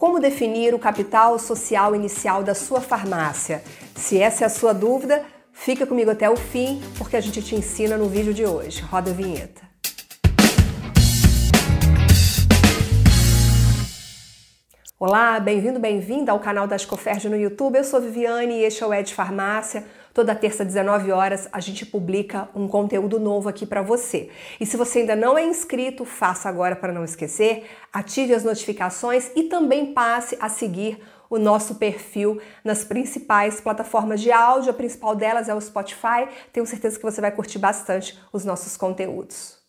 Como definir o capital social inicial da sua farmácia? Se essa é a sua dúvida, fica comigo até o fim, porque a gente te ensina no vídeo de hoje. Roda a vinheta. Olá, bem-vindo, bem-vinda ao canal da Escoferge no YouTube. Eu sou Viviane e este é o Ed Farmácia. Toda terça, 19 horas, a gente publica um conteúdo novo aqui para você. E se você ainda não é inscrito, faça agora para não esquecer, ative as notificações e também passe a seguir o nosso perfil nas principais plataformas de áudio. A principal delas é o Spotify. Tenho certeza que você vai curtir bastante os nossos conteúdos.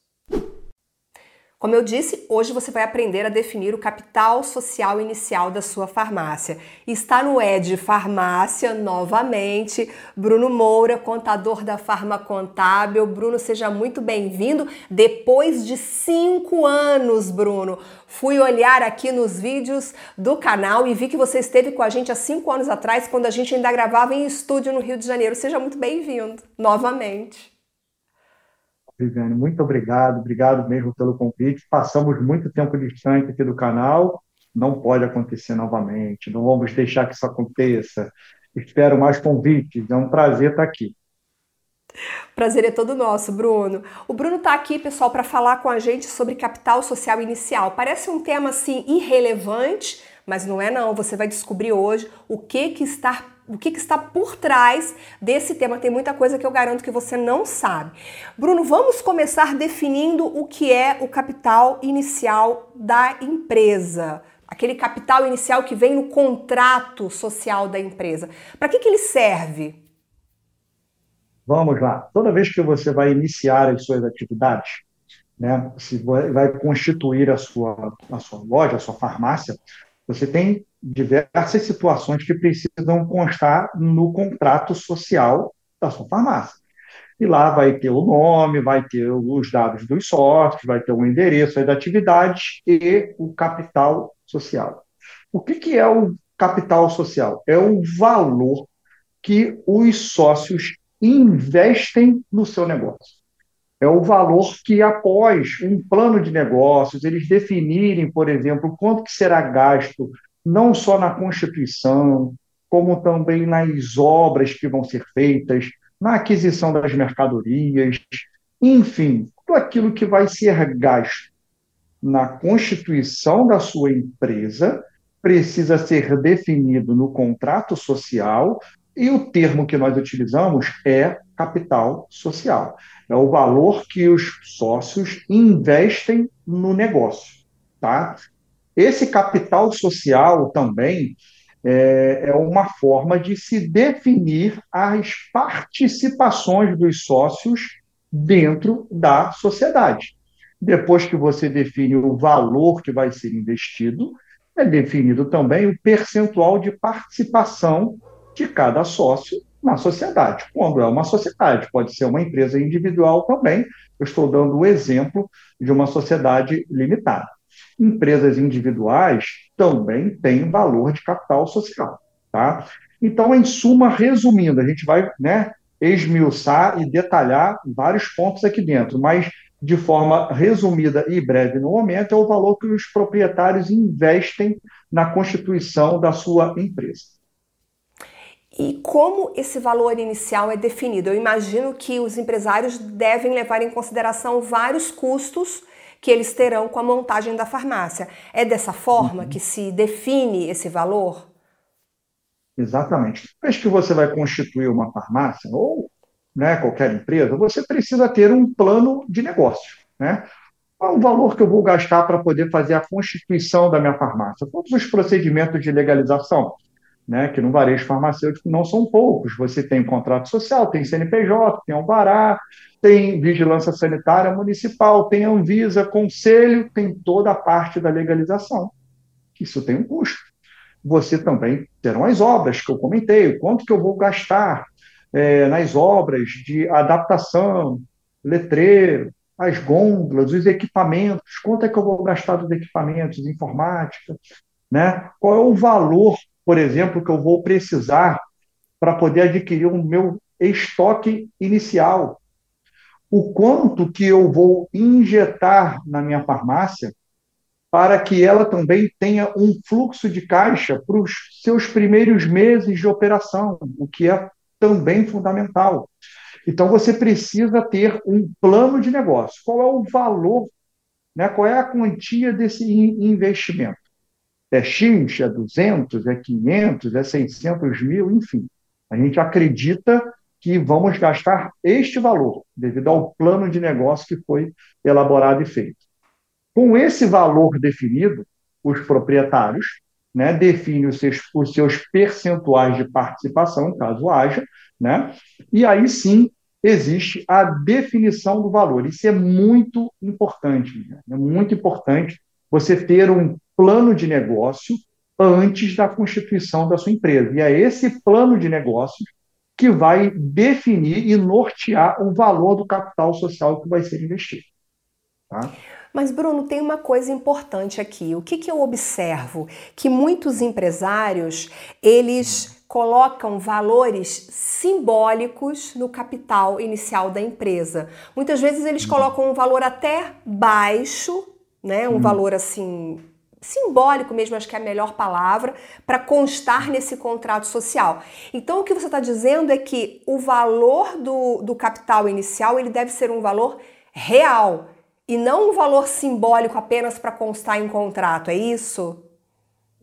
Como eu disse, hoje você vai aprender a definir o capital social inicial da sua farmácia. Está no Ed Farmácia novamente, Bruno Moura, contador da Farma Contábil. Bruno, seja muito bem-vindo. Depois de cinco anos, Bruno, fui olhar aqui nos vídeos do canal e vi que você esteve com a gente há cinco anos atrás, quando a gente ainda gravava em estúdio no Rio de Janeiro. Seja muito bem-vindo novamente. Viviane, muito obrigado, obrigado mesmo pelo convite. Passamos muito tempo distante aqui do canal, não pode acontecer novamente, não vamos deixar que isso aconteça. Espero mais convites, é um prazer estar aqui. Prazer é todo nosso, Bruno. O Bruno está aqui, pessoal, para falar com a gente sobre capital social inicial. Parece um tema assim irrelevante, mas não é não. Você vai descobrir hoje o que que está o que, que, está por trás desse tema. Tem muita coisa que eu garanto que você não sabe. Bruno, vamos começar definindo o que é o capital inicial da empresa. Aquele capital inicial que vem no contrato social da empresa. Para que, que ele serve? Vamos lá. Toda vez que você vai iniciar as suas atividades, né, se vai constituir a sua, a sua loja, a sua farmácia, você tem diversas situações que precisam constar no contrato social da sua farmácia. E lá vai ter o nome, vai ter os dados dos sócios, vai ter o endereço da atividade e o capital social. O que, que é o capital social? É o valor que os sócios investem no seu negócio. É o valor que, após um plano de negócios, eles definirem, por exemplo, quanto que será gasto não só na Constituição, como também nas obras que vão ser feitas, na aquisição das mercadorias, enfim, tudo aquilo que vai ser gasto na constituição da sua empresa precisa ser definido no contrato social e o termo que nós utilizamos é capital social. É o valor que os sócios investem no negócio, tá? Esse capital social também é, é uma forma de se definir as participações dos sócios dentro da sociedade. Depois que você define o valor que vai ser investido, é definido também o percentual de participação de cada sócio na sociedade. Quando é uma sociedade, pode ser uma empresa individual também. Eu estou dando o exemplo de uma sociedade limitada. Empresas individuais também têm valor de capital social. Tá? Então, em suma, resumindo, a gente vai né, esmiuçar e detalhar vários pontos aqui dentro, mas de forma resumida e breve no momento, é o valor que os proprietários investem na constituição da sua empresa. E como esse valor inicial é definido? Eu imagino que os empresários devem levar em consideração vários custos que eles terão com a montagem da farmácia. É dessa forma uhum. que se define esse valor? Exatamente. Depois que você vai constituir uma farmácia, ou né, qualquer empresa, você precisa ter um plano de negócio. Né? Qual o valor que eu vou gastar para poder fazer a constituição da minha farmácia? Todos os procedimentos de legalização, né, que no varejo farmacêutico não são poucos. Você tem contrato social, tem CNPJ, tem Alvará, tem vigilância sanitária municipal, tem Anvisa, conselho, tem toda a parte da legalização. Isso tem um custo. Você também terão as obras que eu comentei, quanto que eu vou gastar é, nas obras de adaptação, letreiro, as gôndolas, os equipamentos, quanto é que eu vou gastar dos equipamentos, informática, né? Qual é o valor, por exemplo, que eu vou precisar para poder adquirir o meu estoque inicial, o quanto que eu vou injetar na minha farmácia para que ela também tenha um fluxo de caixa para os seus primeiros meses de operação, o que é também fundamental. Então, você precisa ter um plano de negócio. Qual é o valor, né? qual é a quantia desse investimento? É X, é 200, é 500, é 600 mil, enfim. A gente acredita que vamos gastar este valor, devido ao plano de negócio que foi elaborado e feito. Com esse valor definido, os proprietários né, definem os seus, os seus percentuais de participação, caso haja, né, e aí sim existe a definição do valor. Isso é muito importante, né? é muito importante você ter um plano de negócio antes da constituição da sua empresa. E é esse plano de negócio que vai definir e nortear o valor do capital social que vai ser investido. Tá? Mas, Bruno, tem uma coisa importante aqui. O que, que eu observo? Que muitos empresários, eles colocam valores simbólicos no capital inicial da empresa. Muitas vezes eles colocam um valor até baixo, né? Um hum. valor assim simbólico mesmo, acho que é a melhor palavra, para constar nesse contrato social. Então, o que você está dizendo é que o valor do, do capital inicial ele deve ser um valor real e não um valor simbólico apenas para constar em contrato, é isso?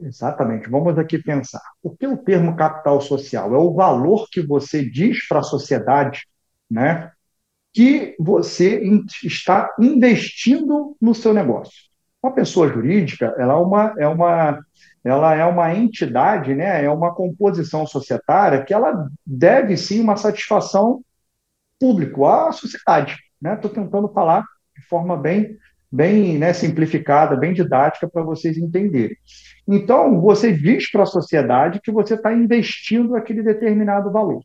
Exatamente. Vamos aqui pensar. O que é o termo capital social? É o valor que você diz para a sociedade, né, que você está investindo no seu negócio. Uma pessoa jurídica, ela é uma, é uma, ela é uma entidade, né? é uma composição societária que ela deve sim uma satisfação público à sociedade. Estou né? tentando falar de forma bem, bem né, simplificada, bem didática para vocês entenderem. Então, você diz para a sociedade que você está investindo aquele determinado valor.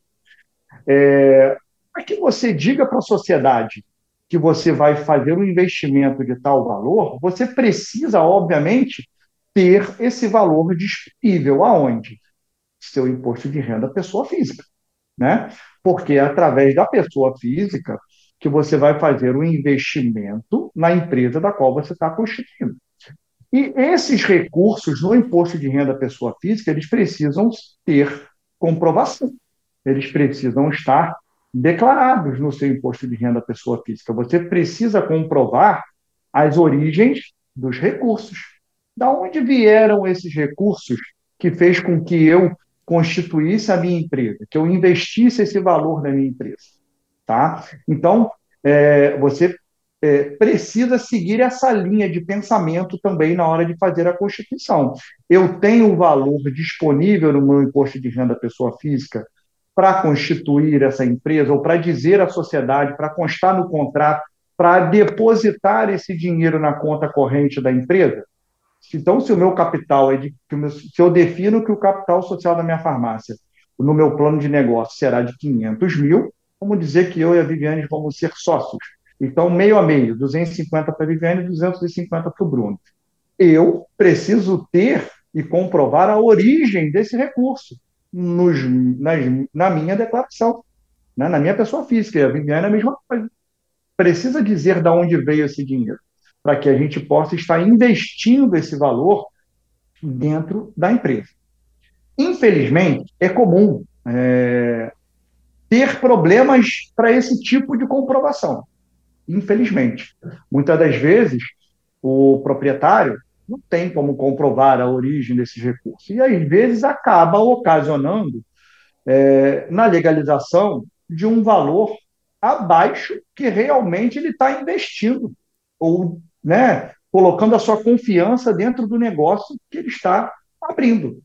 É, para que você diga para a sociedade que você vai fazer um investimento de tal valor, você precisa, obviamente, ter esse valor disponível. Aonde? Seu imposto de renda pessoa física. Né? Porque é através da pessoa física que você vai fazer um investimento na empresa da qual você está constituindo. E esses recursos no imposto de renda pessoa física, eles precisam ter comprovação. Eles precisam estar declarados no seu imposto de renda pessoa física. Você precisa comprovar as origens dos recursos. Da onde vieram esses recursos que fez com que eu constituísse a minha empresa, que eu investisse esse valor na minha empresa, tá? Então, é, você é, precisa seguir essa linha de pensamento também na hora de fazer a constituição. Eu tenho o valor disponível no meu imposto de renda pessoa física para constituir essa empresa, ou para dizer à sociedade, para constar no contrato, para depositar esse dinheiro na conta corrente da empresa? Então, se o meu capital é de. Se eu defino que o capital social da minha farmácia, no meu plano de negócio, será de 500 mil, vamos dizer que eu e a Viviane vamos ser sócios. Então, meio a meio, 250 para a Viviane e 250 para o Bruno. Eu preciso ter e comprovar a origem desse recurso nos, nas, na minha declaração, né? na minha pessoa física. E a Viviane é a mesma coisa. Precisa dizer de onde veio esse dinheiro, para que a gente possa estar investindo esse valor dentro da empresa. Infelizmente, é comum é, ter problemas para esse tipo de comprovação. Infelizmente. Muitas das vezes, o proprietário não tem como comprovar a origem desses recursos. E, às vezes, acaba ocasionando, é, na legalização, de um valor abaixo que realmente ele está investindo, ou né, colocando a sua confiança dentro do negócio que ele está abrindo.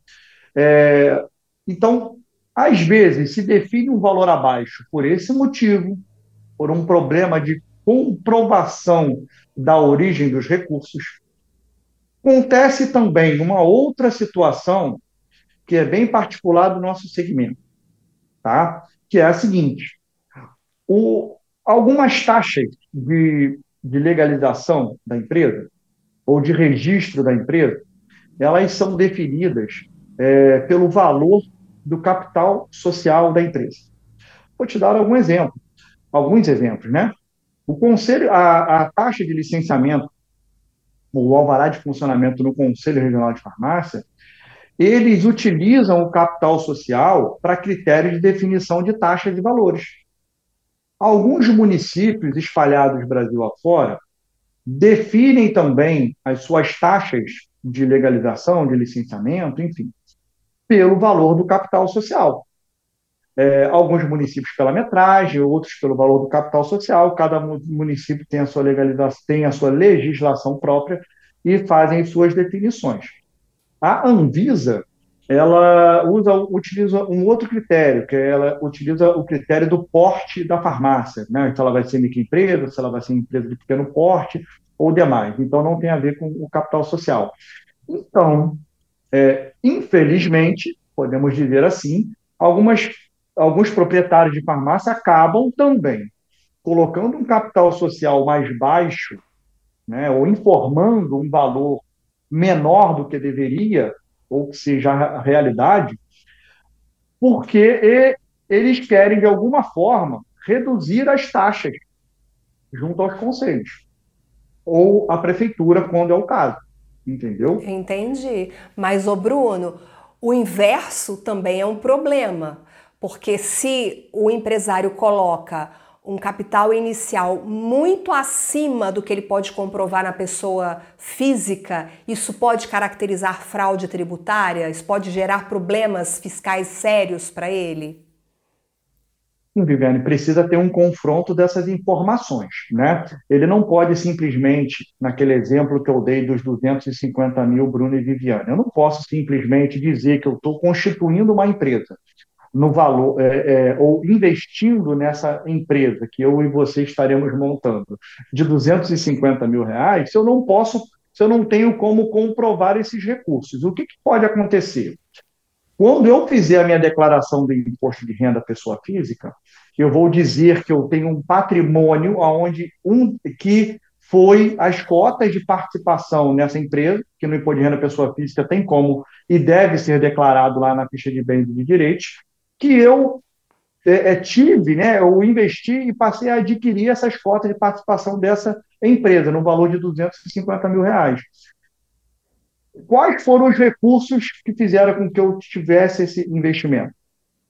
É, então, às vezes, se define um valor abaixo por esse motivo, por um problema de comprovação da origem dos recursos, Acontece também uma outra situação que é bem particular do nosso segmento, tá? que é a seguinte: o, algumas taxas de, de legalização da empresa ou de registro da empresa, elas são definidas é, pelo valor do capital social da empresa. Vou te dar algum exemplo, alguns exemplos, né? O conselho, a, a taxa de licenciamento o alvará de funcionamento no Conselho Regional de Farmácia, eles utilizam o capital social para critérios de definição de taxas e valores. Alguns municípios espalhados Brasil afora definem também as suas taxas de legalização, de licenciamento, enfim, pelo valor do capital social. É, alguns municípios pela metragem, outros pelo valor do capital social. Cada município tem a sua legalização, tem a sua legislação própria e fazem suas definições. A Anvisa ela usa, utiliza um outro critério, que ela utiliza o critério do porte da farmácia, né? Então ela vai ser microempresa, se ela vai ser empresa de pequeno porte ou demais. Então não tem a ver com o capital social. Então, é, infelizmente, podemos dizer assim, algumas, alguns proprietários de farmácia acabam também colocando um capital social mais baixo, né, ou informando um valor menor do que deveria, ou que seja a realidade, porque eles querem, de alguma forma, reduzir as taxas junto aos conselhos, ou à prefeitura, quando é o caso entendeu? Entendi. Mas, o Bruno, o inverso também é um problema, porque se o empresário coloca um capital inicial muito acima do que ele pode comprovar na pessoa física, isso pode caracterizar fraude tributária? Isso pode gerar problemas fiscais sérios para ele? Viviane, precisa ter um confronto dessas informações, né? Ele não pode simplesmente, naquele exemplo que eu dei dos 250 mil, Bruno e Viviane, eu não posso simplesmente dizer que eu estou constituindo uma empresa no valor, é, é, ou investindo nessa empresa que eu e você estaremos montando de 250 mil reais, se eu não posso, se eu não tenho como comprovar esses recursos. O que, que pode acontecer? Quando eu fizer a minha declaração do imposto de renda pessoa física, eu vou dizer que eu tenho um patrimônio aonde um que foi as cotas de participação nessa empresa, que no imposto de renda pessoa física tem como e deve ser declarado lá na ficha de bens e de direitos, que eu é, é, tive, né, eu investi e passei a adquirir essas cotas de participação dessa empresa, no valor de 250 mil reais quais foram os recursos que fizeram com que eu tivesse esse investimento?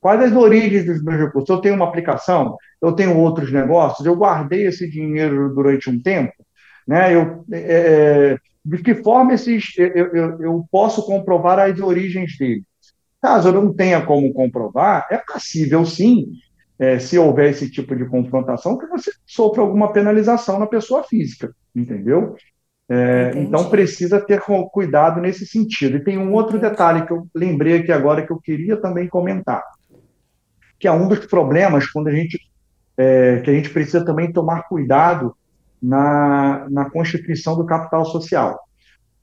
Quais as origens dos meus recursos? Eu tenho uma aplicação, eu tenho outros negócios, eu guardei esse dinheiro durante um tempo, né? Eu, é, é de que forma esses, eu, eu, eu posso comprovar as origens dele? Caso eu não tenha como comprovar, é passível sim, é, se houver esse tipo de confrontação, que você sofra alguma penalização na pessoa física, entendeu? É, então precisa ter cuidado nesse sentido. E tem um outro detalhe que eu lembrei aqui agora que eu queria também comentar, que é um dos problemas quando a gente é, que a gente precisa também tomar cuidado na, na constituição do capital social.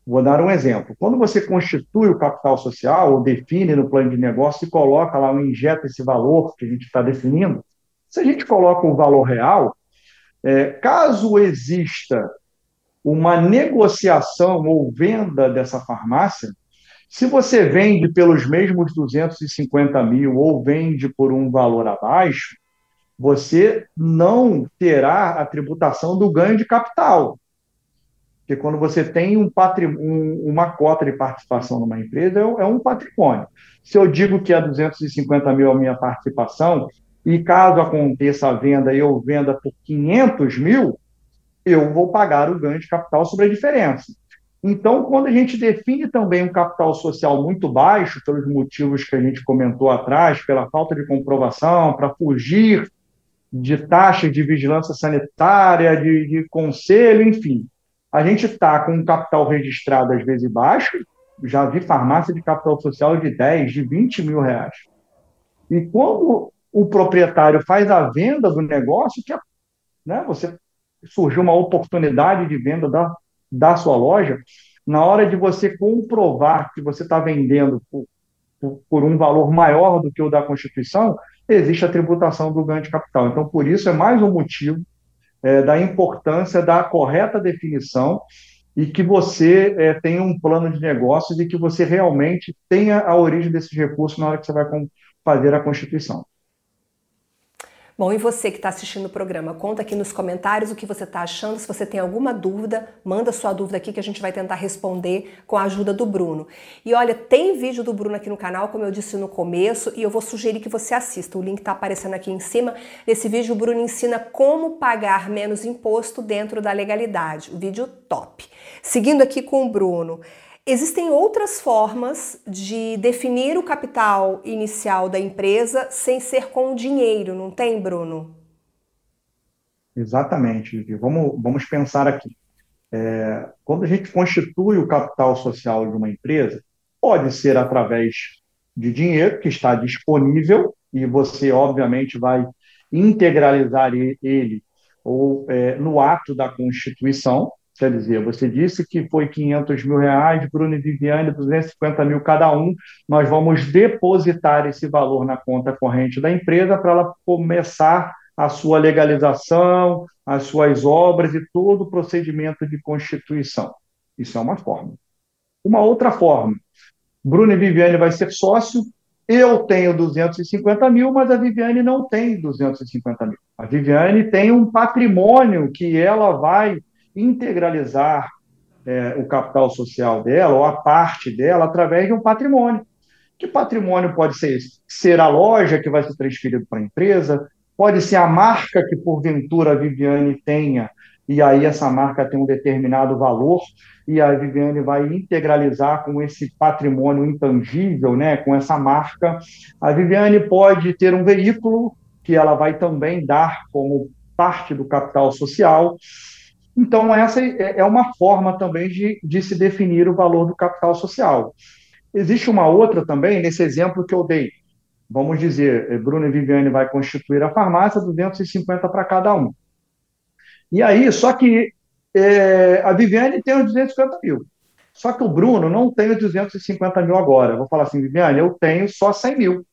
Vou dar um exemplo. Quando você constitui o capital social, ou define no plano de negócio e coloca lá, injeta esse valor que a gente está definindo, se a gente coloca o valor real, é, caso exista uma negociação ou venda dessa farmácia, se você vende pelos mesmos 250 mil ou vende por um valor abaixo, você não terá a tributação do ganho de capital. Porque quando você tem um um, uma cota de participação numa empresa, é, é um patrimônio. Se eu digo que é 250 mil a minha participação, e caso aconteça a venda e eu venda por 500 mil, eu vou pagar o ganho de capital sobre a diferença. Então, quando a gente define também um capital social muito baixo, pelos motivos que a gente comentou atrás, pela falta de comprovação, para fugir de taxas de vigilância sanitária, de, de conselho, enfim, a gente está com um capital registrado às vezes baixo, já vi farmácia de capital social de 10, de 20 mil reais. E quando o proprietário faz a venda do negócio, que é, né, você surgiu uma oportunidade de venda da, da sua loja, na hora de você comprovar que você está vendendo por, por, por, um valor maior do que o da Constituição, existe a tributação do ganho de capital. Então, por isso, é mais um motivo é, da importância da correta definição e que você é, tenha um plano de negócios e que você realmente tenha a origem desses recursos na hora que você vai fazer a Constituição. Bom, e você que está assistindo o programa, conta aqui nos comentários o que você está achando. Se você tem alguma dúvida, manda sua dúvida aqui que a gente vai tentar responder com a ajuda do Bruno. E olha, tem vídeo do Bruno aqui no canal, como eu disse no começo, e eu vou sugerir que você assista. O link está aparecendo aqui em cima. Nesse vídeo, o Bruno ensina como pagar menos imposto dentro da legalidade. O vídeo top. Seguindo aqui com o Bruno. Existem outras formas de definir o capital inicial da empresa sem ser com dinheiro, não tem, Bruno? Exatamente, Vivi. Vamos, vamos pensar aqui. É, quando a gente constitui o capital social de uma empresa, pode ser através de dinheiro que está disponível e você, obviamente, vai integralizar ele ou é, no ato da constituição, Quer dizer, você disse que foi 500 mil reais, Bruno e Viviane, 250 mil cada um. Nós vamos depositar esse valor na conta corrente da empresa para ela começar a sua legalização, as suas obras e todo o procedimento de constituição. Isso é uma forma. Uma outra forma, Bruno e Viviane vai ser sócio, eu tenho 250 mil, mas a Viviane não tem 250 mil. A Viviane tem um patrimônio que ela vai integralizar é, o capital social dela, ou a parte dela, através de um patrimônio. Que patrimônio pode ser esse? Ser a loja que vai ser transferido para a empresa, pode ser a marca que, porventura, a Viviane tenha, e aí essa marca tem um determinado valor, e a Viviane vai integralizar com esse patrimônio intangível, né, com essa marca. A Viviane pode ter um veículo que ela vai também dar como parte do capital social, então, essa é, é uma forma também de, de se definir o valor do capital social. Existe uma outra também, nesse exemplo que eu dei. Vamos dizer, eh, Bruno e Viviane vai constituir a farmácia, 250 para cada um. E aí, só que é, a Viviane tem os 250 mil. Só que o Bruno não tem os 250 mil agora. Eu vou falar assim, Viviane, eu tenho só 100 mil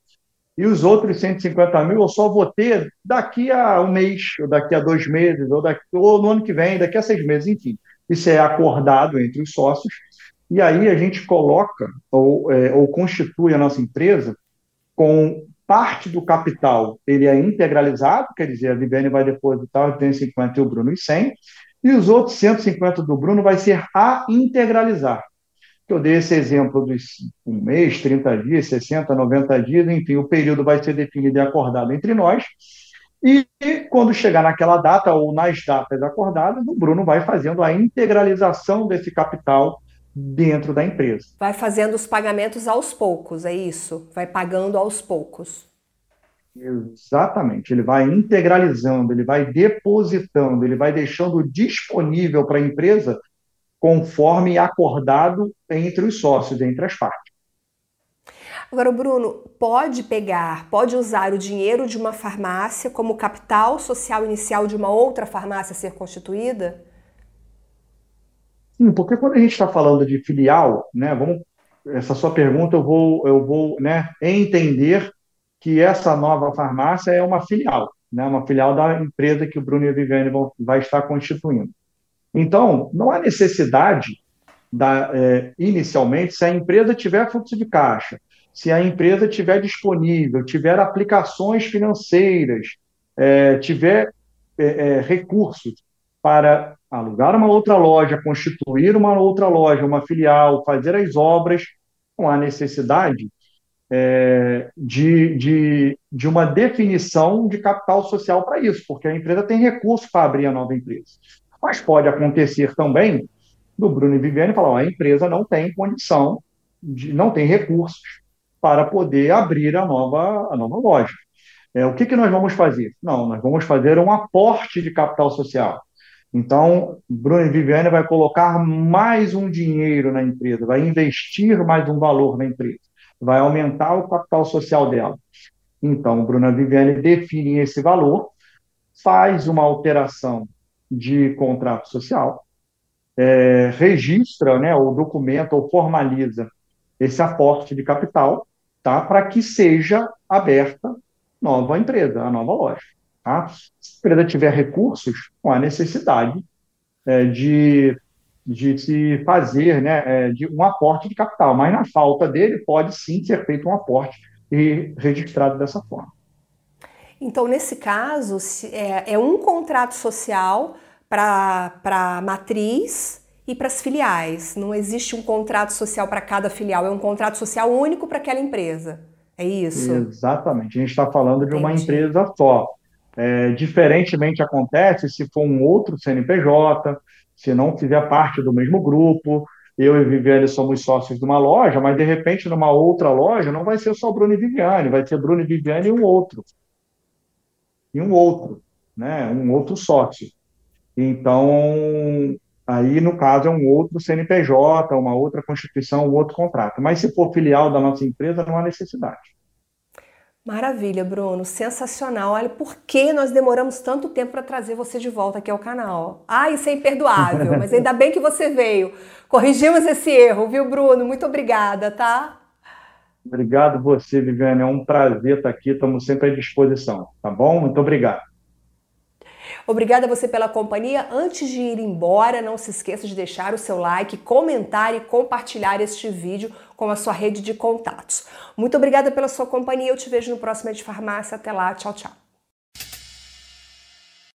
e os outros 150 mil eu só vou ter daqui a um mês, ou daqui a dois meses, ou, daqui, ou no ano que vem, daqui a seis meses, enfim. Isso é acordado entre os sócios, e aí a gente coloca ou, é, ou constitui a nossa empresa com parte do capital, ele é integralizado, quer dizer, a Viviane vai depositar os 250 e o Bruno os 100, e os outros 150 do Bruno vai ser a integralizar eu dei esse exemplo dos um mês, 30 dias, 60, 90 dias, enfim, o período vai ser definido e acordado entre nós. E quando chegar naquela data, ou nas datas acordadas, o Bruno vai fazendo a integralização desse capital dentro da empresa. Vai fazendo os pagamentos aos poucos, é isso? Vai pagando aos poucos. Exatamente. Ele vai integralizando, ele vai depositando, ele vai deixando disponível para a empresa conforme acordado entre os sócios, entre as partes. Agora, o Bruno pode pegar, pode usar o dinheiro de uma farmácia como capital social inicial de uma outra farmácia ser constituída? Sim, porque quando a gente está falando de filial, né, vamos, essa sua pergunta eu vou, eu vou né, entender que essa nova farmácia é uma filial, né, uma filial da empresa que o Bruno e a Viviane vão, vai estar constituindo. Então, não há necessidade, da, é, inicialmente, se a empresa tiver fluxo de caixa, se a empresa tiver disponível, tiver aplicações financeiras, é, tiver é, é recursos para alugar uma outra loja, constituir uma outra loja, uma filial, fazer as obras, não há necessidade é, de, de, de uma definição de capital social para isso, porque a empresa tem recurso para abrir a nova empresa. Mas pode acontecer também do Bruno e Viviane falar: a empresa não tem condição, de, não tem recursos para poder abrir a nova, a nova loja. É, o que, que nós vamos fazer? Não, nós vamos fazer um aporte de capital social. Então, Bruno e Viviane vai colocar mais um dinheiro na empresa, vai investir mais um valor na empresa, vai aumentar o capital social dela. Então, Bruno e Viviane definem esse valor, faz uma alteração de contrato social, é, registra, né, ou documenta ou formaliza esse aporte de capital, tá, para que seja aberta nova empresa, a nova loja. Tá? Se a empresa tiver recursos, não há necessidade é, de, de se fazer né, é, de um aporte de capital, mas na falta dele pode sim ser feito um aporte e registrado dessa forma. Então, nesse caso, é, é um contrato social para a matriz e para as filiais. Não existe um contrato social para cada filial, é um contrato social único para aquela empresa. É isso? Exatamente. A gente está falando de uma empresa só. É, diferentemente acontece se for um outro CNPJ, se não fizer parte do mesmo grupo. Eu e Viviane somos sócios de uma loja, mas de repente numa outra loja não vai ser só Bruno e Viviane, vai ser Bruno e Viviane e um outro. E um outro, né? Um outro sócio. Então, aí no caso é um outro CNPJ, uma outra constituição, um outro contrato. Mas se for filial da nossa empresa, não há necessidade. Maravilha, Bruno, sensacional. Olha, por que nós demoramos tanto tempo para trazer você de volta aqui ao canal? Ah, isso é imperdoável, mas ainda bem que você veio. Corrigimos esse erro, viu, Bruno? Muito obrigada, tá? Obrigado você, Viviane. É um prazer estar aqui. Estamos sempre à disposição, tá bom? Muito obrigado. Obrigada a você pela companhia. Antes de ir embora, não se esqueça de deixar o seu like, comentar e compartilhar este vídeo com a sua rede de contatos. Muito obrigada pela sua companhia. Eu te vejo no próximo de Farmácia. Até lá. Tchau, tchau.